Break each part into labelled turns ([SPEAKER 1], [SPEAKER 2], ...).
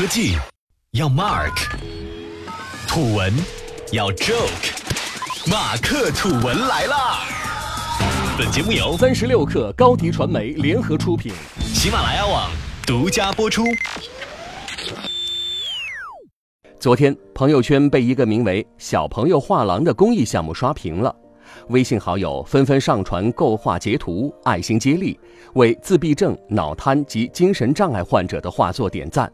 [SPEAKER 1] 科技要 Mark，土文要 Joke，马克土文来啦！本节目由
[SPEAKER 2] 三十六克高迪传媒联合出品，
[SPEAKER 1] 喜马拉雅网独家播出。
[SPEAKER 2] 昨天，朋友圈被一个名为“小朋友画廊”的公益项目刷屏了，微信好友纷纷上传构画截图，爱心接力，为自闭症、脑瘫及精神障碍患者的画作点赞。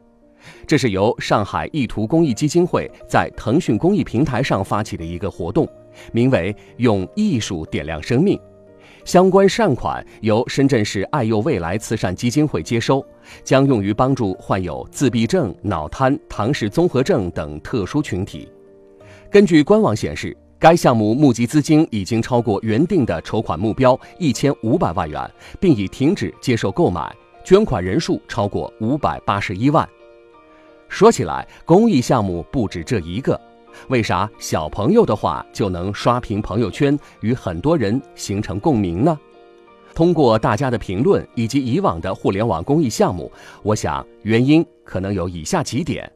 [SPEAKER 2] 这是由上海意图公益基金会在腾讯公益平台上发起的一个活动，名为“用艺术点亮生命”。相关善款由深圳市爱幼未来慈善基金会接收，将用于帮助患有自闭症、脑瘫、唐氏综合症等特殊群体。根据官网显示，该项目募集资金已经超过原定的筹款目标一千五百万元，并已停止接受购买，捐款人数超过五百八十一万。说起来，公益项目不止这一个，为啥小朋友的话就能刷屏朋友圈，与很多人形成共鸣呢？通过大家的评论以及以往的互联网公益项目，我想原因可能有以下几点：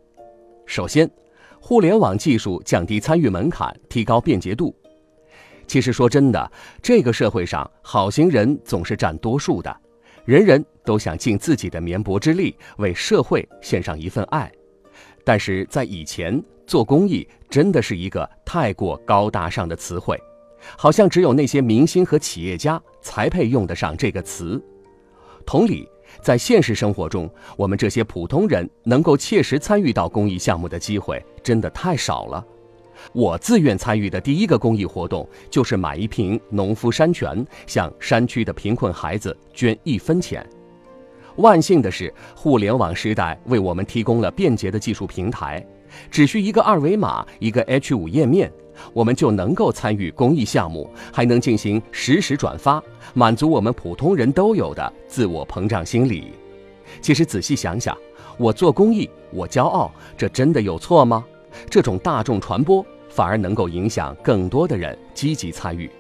[SPEAKER 2] 首先，互联网技术降低参与门槛，提高便捷度。其实说真的，这个社会上好心人总是占多数的，人人都想尽自己的绵薄之力，为社会献上一份爱。但是在以前，做公益真的是一个太过高大上的词汇，好像只有那些明星和企业家才配用得上这个词。同理，在现实生活中，我们这些普通人能够切实参与到公益项目的机会真的太少了。我自愿参与的第一个公益活动，就是买一瓶农夫山泉，向山区的贫困孩子捐一分钱。万幸的是，互联网时代为我们提供了便捷的技术平台，只需一个二维码，一个 H5 页面，我们就能够参与公益项目，还能进行实时转发，满足我们普通人都有的自我膨胀心理。其实仔细想想，我做公益，我骄傲，这真的有错吗？这种大众传播反而能够影响更多的人积极参与。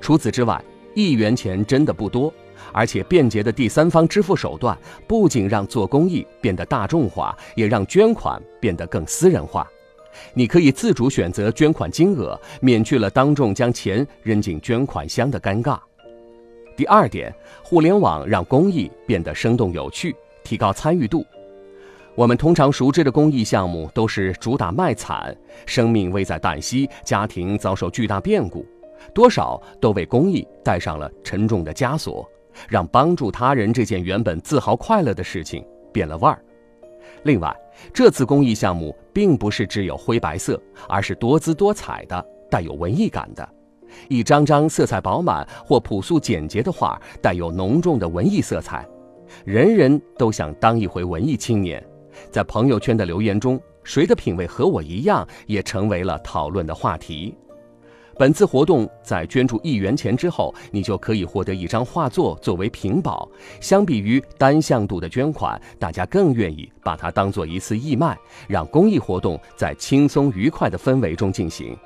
[SPEAKER 2] 除此之外，一元钱真的不多。而且便捷的第三方支付手段，不仅让做公益变得大众化，也让捐款变得更私人化。你可以自主选择捐款金额，免去了当众将钱扔进捐款箱的尴尬。第二点，互联网让公益变得生动有趣，提高参与度。我们通常熟知的公益项目都是主打卖惨，生命危在旦夕，家庭遭受巨大变故，多少都为公益带上了沉重的枷锁。让帮助他人这件原本自豪快乐的事情变了味儿。另外，这次公益项目并不是只有灰白色，而是多姿多彩的，带有文艺感的。一张张色彩饱满或朴素简洁的画，带有浓重的文艺色彩。人人都想当一回文艺青年。在朋友圈的留言中，谁的品味和我一样，也成为了讨论的话题。本次活动在捐助一元钱之后，你就可以获得一张画作作为屏保。相比于单向度的捐款，大家更愿意把它当做一次义卖，让公益活动在轻松愉快的氛围中进行。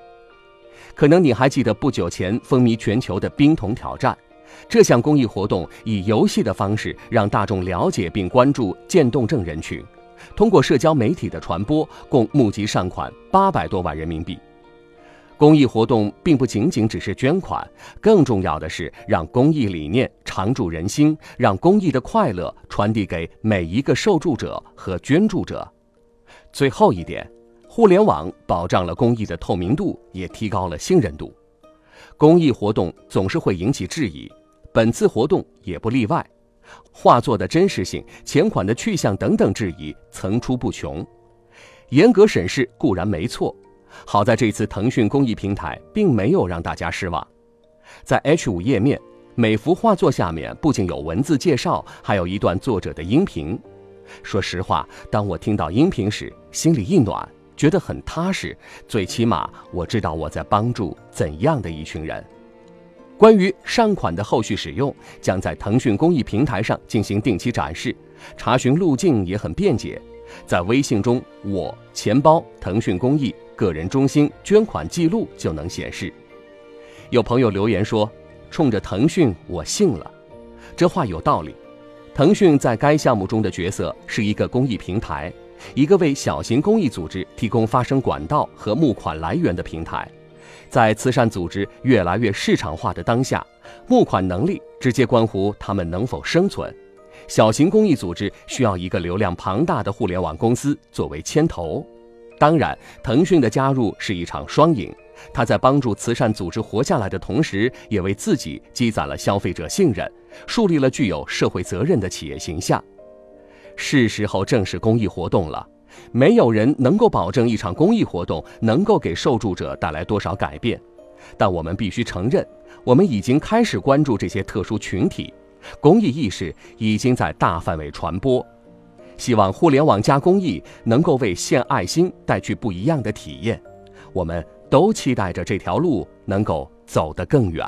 [SPEAKER 2] 可能你还记得不久前风靡全球的冰桶挑战，这项公益活动以游戏的方式让大众了解并关注渐冻症人群，通过社交媒体的传播，共募集善款八百多万人民币。公益活动并不仅仅只是捐款，更重要的是让公益理念常驻人心，让公益的快乐传递给每一个受助者和捐助者。最后一点，互联网保障了公益的透明度，也提高了信任度。公益活动总是会引起质疑，本次活动也不例外。画作的真实性、钱款的去向等等质疑层出不穷。严格审视固然没错。好在这次腾讯公益平台并没有让大家失望，在 H5 页面，每幅画作下面不仅有文字介绍，还有一段作者的音频。说实话，当我听到音频时，心里一暖，觉得很踏实。最起码我知道我在帮助怎样的一群人。关于善款的后续使用，将在腾讯公益平台上进行定期展示，查询路径也很便捷，在微信中，我钱包腾讯公益。个人中心捐款记录就能显示。有朋友留言说：“冲着腾讯，我信了。”这话有道理。腾讯在该项目中的角色是一个公益平台，一个为小型公益组织提供发声管道和募款来源的平台。在慈善组织越来越市场化的当下，募款能力直接关乎他们能否生存。小型公益组织需要一个流量庞大的互联网公司作为牵头。当然，腾讯的加入是一场双赢，它在帮助慈善组织活下来的同时，也为自己积攒了消费者信任，树立了具有社会责任的企业形象。是时候正式公益活动了。没有人能够保证一场公益活动能够给受助者带来多少改变，但我们必须承认，我们已经开始关注这些特殊群体，公益意识已经在大范围传播。希望互联网加公益能够为献爱心带去不一样的体验，我们都期待着这条路能够走得更远。